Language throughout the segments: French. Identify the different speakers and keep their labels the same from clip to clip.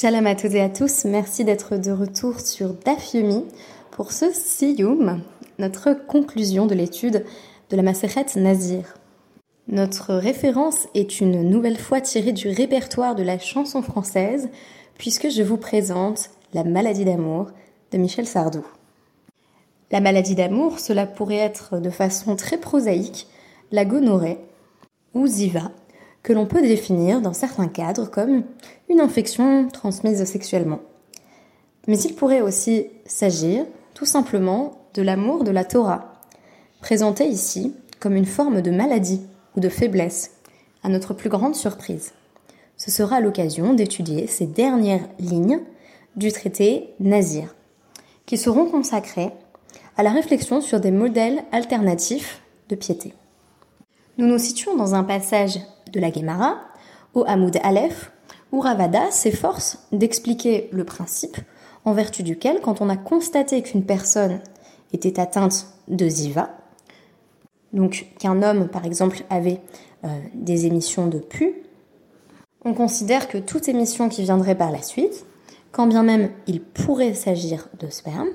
Speaker 1: Shalom à toutes et à tous, merci d'être de retour sur Daf pour ce Siyum, notre conclusion de l'étude de la Maseret Nazir. Notre référence est une nouvelle fois tirée du répertoire de la chanson française, puisque je vous présente La maladie d'amour de Michel Sardou. La maladie d'amour, cela pourrait être de façon très prosaïque la gonorrhée ou ziva, que l'on peut définir dans certains cadres comme une infection transmise sexuellement. Mais il pourrait aussi s'agir tout simplement de l'amour de la Torah, présenté ici comme une forme de maladie ou de faiblesse, à notre plus grande surprise. Ce sera l'occasion d'étudier ces dernières lignes du traité Nazir, qui seront consacrées à la réflexion sur des modèles alternatifs de piété. Nous nous situons dans un passage de la Gemara, au Hamoud Aleph, où Ravada s'efforce d'expliquer le principe en vertu duquel, quand on a constaté qu'une personne était atteinte de Ziva, donc qu'un homme, par exemple, avait euh, des émissions de pu, on considère que toute émission qui viendrait par la suite, quand bien même il pourrait s'agir de sperme,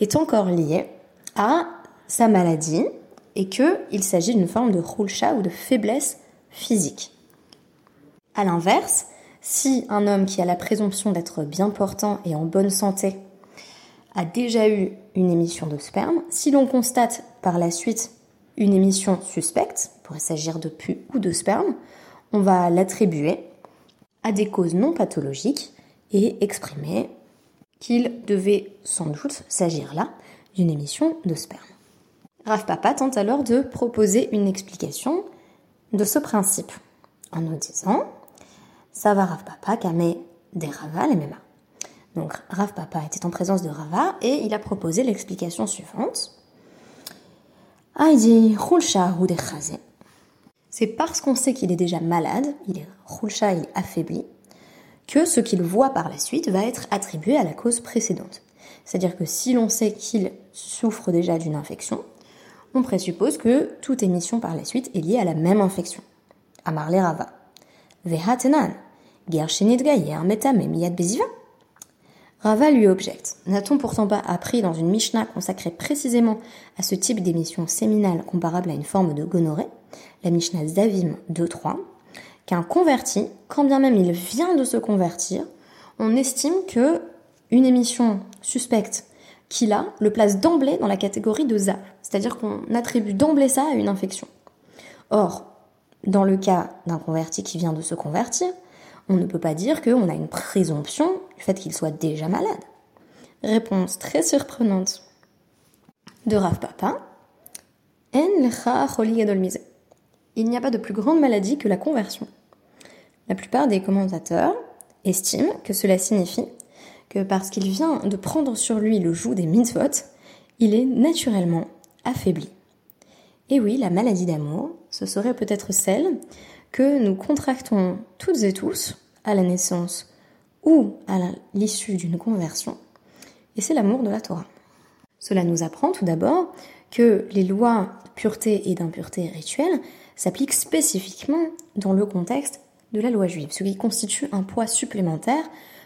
Speaker 1: est encore liée à sa maladie et qu'il s'agit d'une forme de roulcha ou de faiblesse physique. A l'inverse, si un homme qui a la présomption d'être bien portant et en bonne santé a déjà eu une émission de sperme, si l'on constate par la suite une émission suspecte, pourrait s'agir de pu ou de sperme, on va l'attribuer à des causes non pathologiques et exprimer qu'il devait sans doute s'agir là d'une émission de sperme. Rav Papa tente alors de proposer une explication de ce principe en nous disant ça va Rav Papa Kame des Rava les mêmes. Donc Rav Papa était en présence de Rava et il a proposé l'explication suivante. C'est parce qu'on sait qu'il est déjà malade, il est Khulsha, il est affaibli, que ce qu'il voit par la suite va être attribué à la cause précédente. C'est-à-dire que si l'on sait qu'il souffre déjà d'une infection, on présuppose que toute émission par la suite est liée à la même infection. Amarle Rava. Vehatenan. Miyad Beziva. Rava lui objecte. N'a-t-on pourtant pas appris dans une Mishnah consacrée précisément à ce type d'émission séminale comparable à une forme de gonorrhée, la Mishnah Zavim 2.3, qu'un converti, quand bien même il vient de se convertir, on estime que une émission suspecte qu'il a le place d'emblée dans la catégorie de ZAV, c'est-à-dire qu'on attribue d'emblée ça à une infection. Or, dans le cas d'un converti qui vient de se convertir, on ne peut pas dire qu'on a une présomption du fait qu'il soit déjà malade. Réponse très surprenante de Rav Papa. Il n'y a pas de plus grande maladie que la conversion. La plupart des commentateurs estiment que cela signifie que parce qu'il vient de prendre sur lui le joug des mitzvot, il est naturellement affaibli. Et oui, la maladie d'amour, ce serait peut-être celle que nous contractons toutes et tous à la naissance ou à l'issue d'une conversion, et c'est l'amour de la Torah. Cela nous apprend tout d'abord que les lois de pureté et d'impureté rituelle s'appliquent spécifiquement dans le contexte de la loi juive, ce qui constitue un poids supplémentaire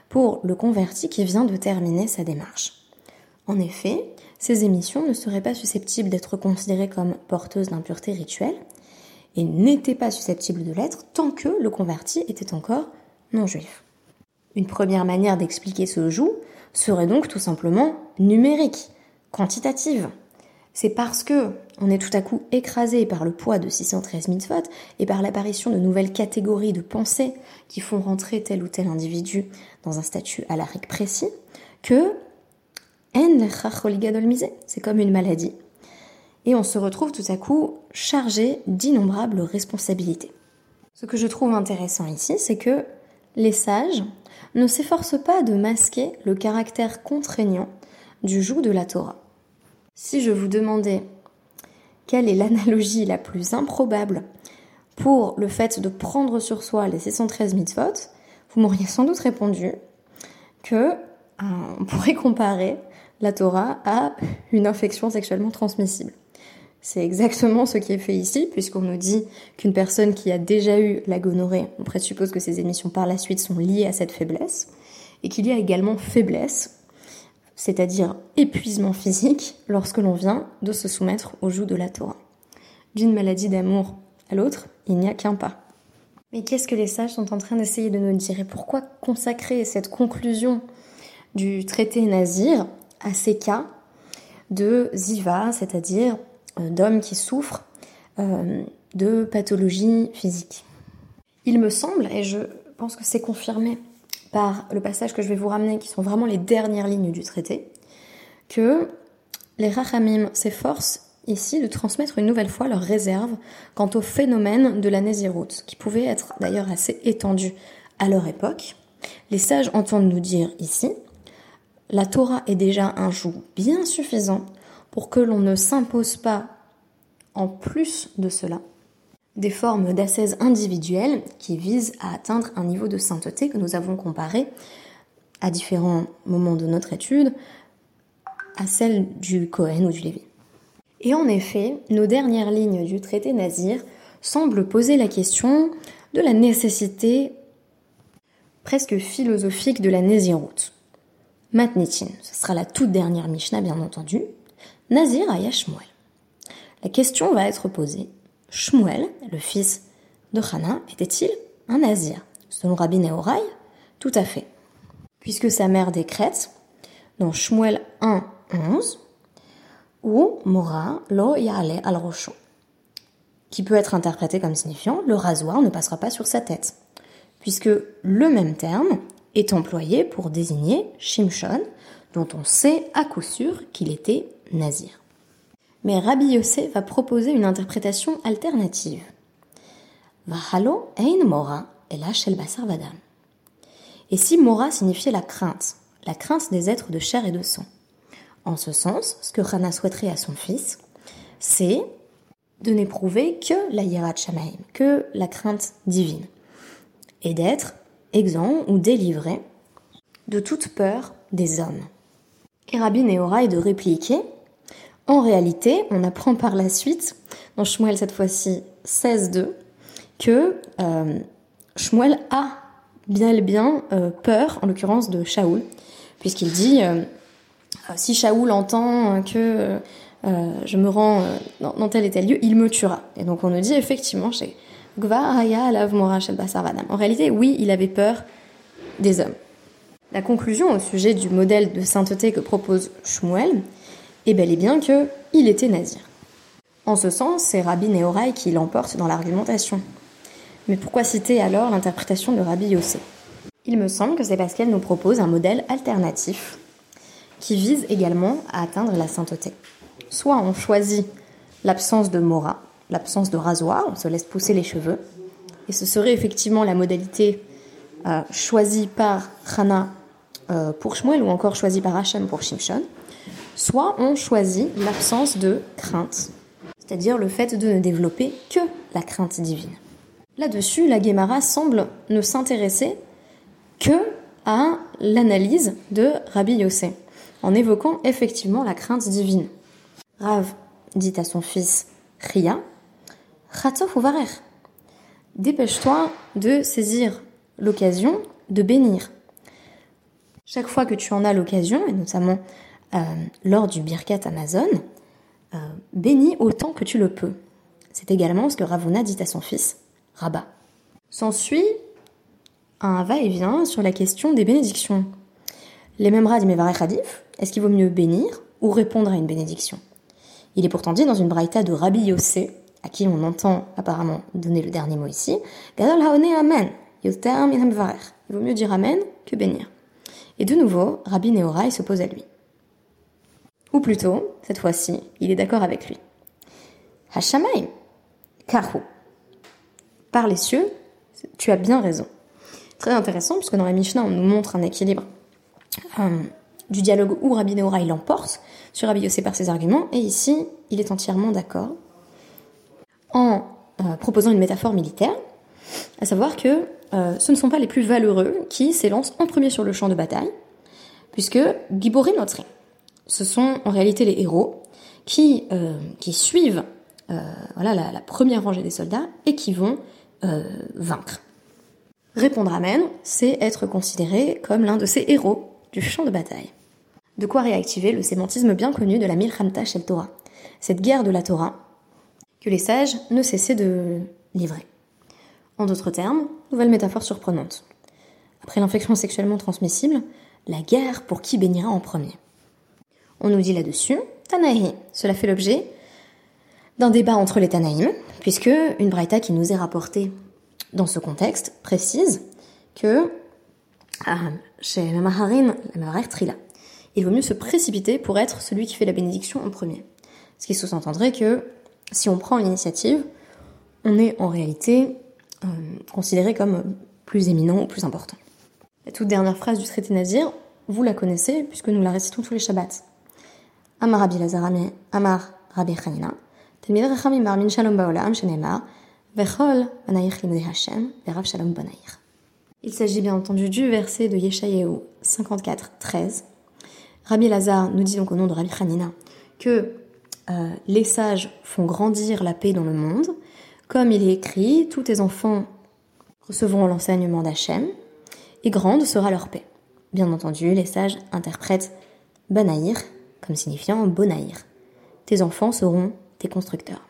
Speaker 1: pour le converti qui vient de terminer sa démarche. En effet, ces émissions ne seraient pas susceptibles d'être considérées comme porteuses d'impureté rituelle et n'étaient pas susceptibles de l'être tant que le converti était encore non juif. Une première manière d'expliquer ce joug serait donc tout simplement numérique, quantitative. C'est parce que on est tout à coup écrasé par le poids de 613 mitzvot et par l'apparition de nouvelles catégories de pensées qui font rentrer tel ou tel individu dans un statut alarique précis que c'est comme une maladie. Et on se retrouve tout à coup chargé d'innombrables responsabilités. Ce que je trouve intéressant ici, c'est que les sages ne s'efforcent pas de masquer le caractère contraignant du joug de la Torah. Si je vous demandais quelle est l'analogie la plus improbable pour le fait de prendre sur soi les 613 mitzvot, vous m'auriez sans doute répondu que euh, pourrait comparer la Torah à une infection sexuellement transmissible. C'est exactement ce qui est fait ici, puisqu'on nous dit qu'une personne qui a déjà eu la gonorrhée, on présuppose que ses émissions par la suite sont liées à cette faiblesse, et qu'il y a également faiblesse, c'est-à-dire épuisement physique, lorsque l'on vient de se soumettre au joug de la Torah. D'une maladie d'amour à l'autre, il n'y a qu'un pas. Mais qu'est-ce que les sages sont en train d'essayer de nous dire? Et pourquoi consacrer cette conclusion du traité Nazir à ces cas de ziva, c'est-à-dire euh, d'hommes qui souffrent euh, de pathologies physiques? Il me semble, et je pense que c'est confirmé par le passage que je vais vous ramener, qui sont vraiment les dernières lignes du traité, que les Rachamim s'efforcent ici de transmettre une nouvelle fois leurs réserves quant au phénomène de la Nésiroute, qui pouvait être d'ailleurs assez étendu à leur époque. Les sages entendent nous dire ici, la Torah est déjà un joug bien suffisant pour que l'on ne s'impose pas, en plus de cela, des formes d'ascèse individuelles qui visent à atteindre un niveau de sainteté que nous avons comparé à différents moments de notre étude à celle du Cohen ou du Lévi. Et en effet, nos dernières lignes du traité Nazir semblent poser la question de la nécessité presque philosophique de la Nésiroute. Matnitin, ce sera la toute dernière Mishnah bien entendu, Nazir Aya Shmuel. La question va être posée. Shmuel, le fils de Hana, était-il un Nazir? Selon Rabbi Nehorai, tout à fait. Puisque sa mère décrète, dans Shmuel 1, 11, ou Mora lo yale al rocho, qui peut être interprété comme signifiant le rasoir ne passera pas sur sa tête, puisque le même terme est employé pour désigner Shimshon, dont on sait à coup sûr qu'il était nazir. Mais Rabbi Yossé va proposer une interprétation alternative. Vahalo ein mora shel basar vadam. Et si mora signifiait la crainte, la crainte des êtres de chair et de sang. En ce sens, ce que Rana souhaiterait à son fils, c'est de n'éprouver que la yirat shamaim, que la crainte divine, et d'être exempt ou délivré de toute peur des hommes. Et Rabbi Nehorai de répliquer en réalité, on apprend par la suite, dans Shmuel cette fois-ci 16.2, que euh, Shmuel a bien bien euh, peur, en l'occurrence de Shaoul, puisqu'il dit euh, si Shaoul entend que je me rends dans, tel et tel lieu, il me tuera. Et donc on nous dit effectivement chez Gva Lav En réalité, oui, il avait peur des hommes. La conclusion au sujet du modèle de sainteté que propose Shmuel, et bel et bien que il était nazir. En ce sens, c'est Rabbi Nehorai qui l'emporte dans l'argumentation. Mais pourquoi citer alors l'interprétation de Rabbi Yossé Il me semble que c'est parce qu'elle nous propose un modèle alternatif qui vise également à atteindre la sainteté. Soit on choisit l'absence de mora, l'absence de rasoir, on se laisse pousser les cheveux, et ce serait effectivement la modalité euh, choisie par Hana euh, pour Shmuel ou encore choisie par Hachem pour Shimshon, soit on choisit l'absence de crainte, c'est-à-dire le fait de ne développer que la crainte divine. Là-dessus, la Guémara semble ne s'intéresser que à l'analyse de Rabbi Yossé, en évoquant effectivement la crainte divine. Rav dit à son fils Ria, ou Varer, dépêche-toi de saisir l'occasion de bénir. Chaque fois que tu en as l'occasion, et notamment euh, lors du Birkat Amazon, euh, bénis autant que tu le peux. C'est également ce que Ravuna dit à son fils, Rabat. S'ensuit un va-et-vient sur la question des bénédictions. Les mêmes dit Hadif, est-ce qu'il vaut mieux bénir ou répondre à une bénédiction? Il est pourtant dit dans une braïta de Rabbi Yossé, à qui on entend apparemment donner le dernier mot ici, Gadol Haone Amen, Il vaut mieux dire Amen que bénir. Et de nouveau, Rabbi Nehorai s'oppose à lui. Ou plutôt, cette fois-ci, il est d'accord avec lui. Hashamaim, Kahu. Par les cieux, tu as bien raison. Très intéressant, puisque dans la Mishnah, on nous montre un équilibre euh, du dialogue où Rabbi Neora il l'emporte sur Rabbi Yossé par ses arguments, et ici, il est entièrement d'accord en euh, proposant une métaphore militaire, à savoir que euh, ce ne sont pas les plus valeureux qui s'élancent en premier sur le champ de bataille, puisque Giborim Notri, ce sont en réalité les héros qui, euh, suivent voilà, la, première rangée des soldats et qui vont vaincre. Répondre Amen, c'est être considéré comme l'un de ces héros du champ de bataille. De quoi réactiver le sémantisme bien connu de la Milchamta Shel Torah, cette guerre de la Torah que les sages ne cessaient de livrer. En d'autres termes, nouvelle métaphore surprenante. Après l'infection sexuellement transmissible, la guerre pour qui bénira en premier. On nous dit là-dessus, Tanaï. Cela fait l'objet d'un débat entre les Tanaïm, puisque une braïta qui nous est rapportée dans ce contexte précise que ah, chez Maharin, la Trila, il vaut mieux se précipiter pour être celui qui fait la bénédiction en premier. Ce qui sous-entendrait que si on prend l'initiative, on est en réalité euh, considéré comme plus éminent ou plus important. La toute dernière phrase du traité Nazir, vous la connaissez puisque nous la récitons tous les Shabbats. Il s'agit bien entendu du verset de Yeshayahu 54, 13. Rabbi Lazar nous dit donc au nom de Rabbi Hanina que euh, les sages font grandir la paix dans le monde. Comme il est écrit, tous tes enfants recevront l'enseignement d'Hachem, et grande sera leur paix. Bien entendu, les sages interprètent Banaïr comme signifiant Bonaïr. Tes enfants seront tes constructeurs.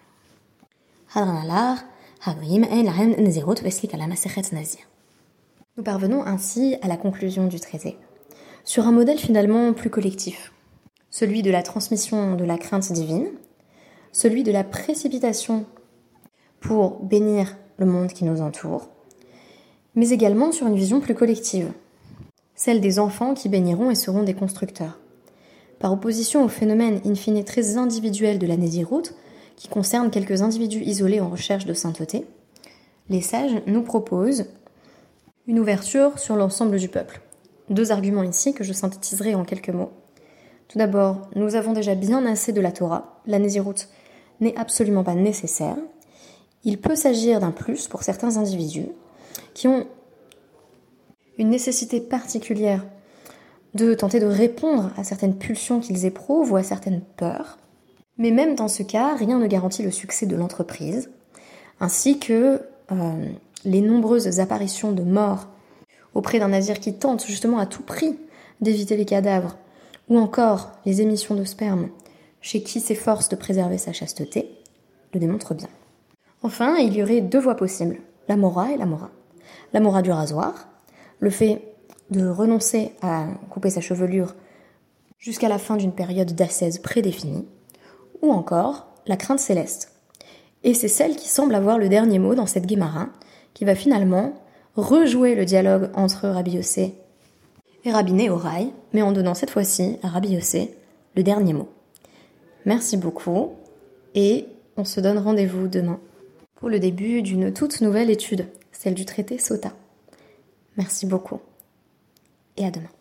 Speaker 1: Nous parvenons ainsi à la conclusion du traité, sur un modèle finalement plus collectif, celui de la transmission de la crainte divine, celui de la précipitation pour bénir le monde qui nous entoure, mais également sur une vision plus collective, celle des enfants qui béniront et seront des constructeurs. Par opposition au phénomène in fine très individuel de la Nésiroute, qui concerne quelques individus isolés en recherche de sainteté, les sages nous proposent une ouverture sur l'ensemble du peuple. Deux arguments ici que je synthétiserai en quelques mots. Tout d'abord, nous avons déjà bien assez de la Torah. La Nésiroute n'est absolument pas nécessaire. Il peut s'agir d'un plus pour certains individus qui ont une nécessité particulière de tenter de répondre à certaines pulsions qu'ils éprouvent ou à certaines peurs. Mais même dans ce cas, rien ne garantit le succès de l'entreprise, ainsi que euh, les nombreuses apparitions de morts auprès d'un nazir qui tente justement à tout prix d'éviter les cadavres, ou encore les émissions de sperme chez qui s'efforce de préserver sa chasteté, le démontrent bien. Enfin, il y aurait deux voies possibles, la mora et la mora. La mora du rasoir, le fait de renoncer à couper sa chevelure jusqu'à la fin d'une période d'ascèse prédéfinie, ou encore la crainte céleste. Et c'est celle qui semble avoir le dernier mot dans cette Guémara, qui va finalement rejouer le dialogue entre Rabbi Yossé et Rabbi Néoraï, mais en donnant cette fois-ci à Rabbi Yossé le dernier mot. Merci beaucoup et on se donne rendez-vous demain pour le début d'une toute nouvelle étude, celle du traité Sota. Merci beaucoup et à demain.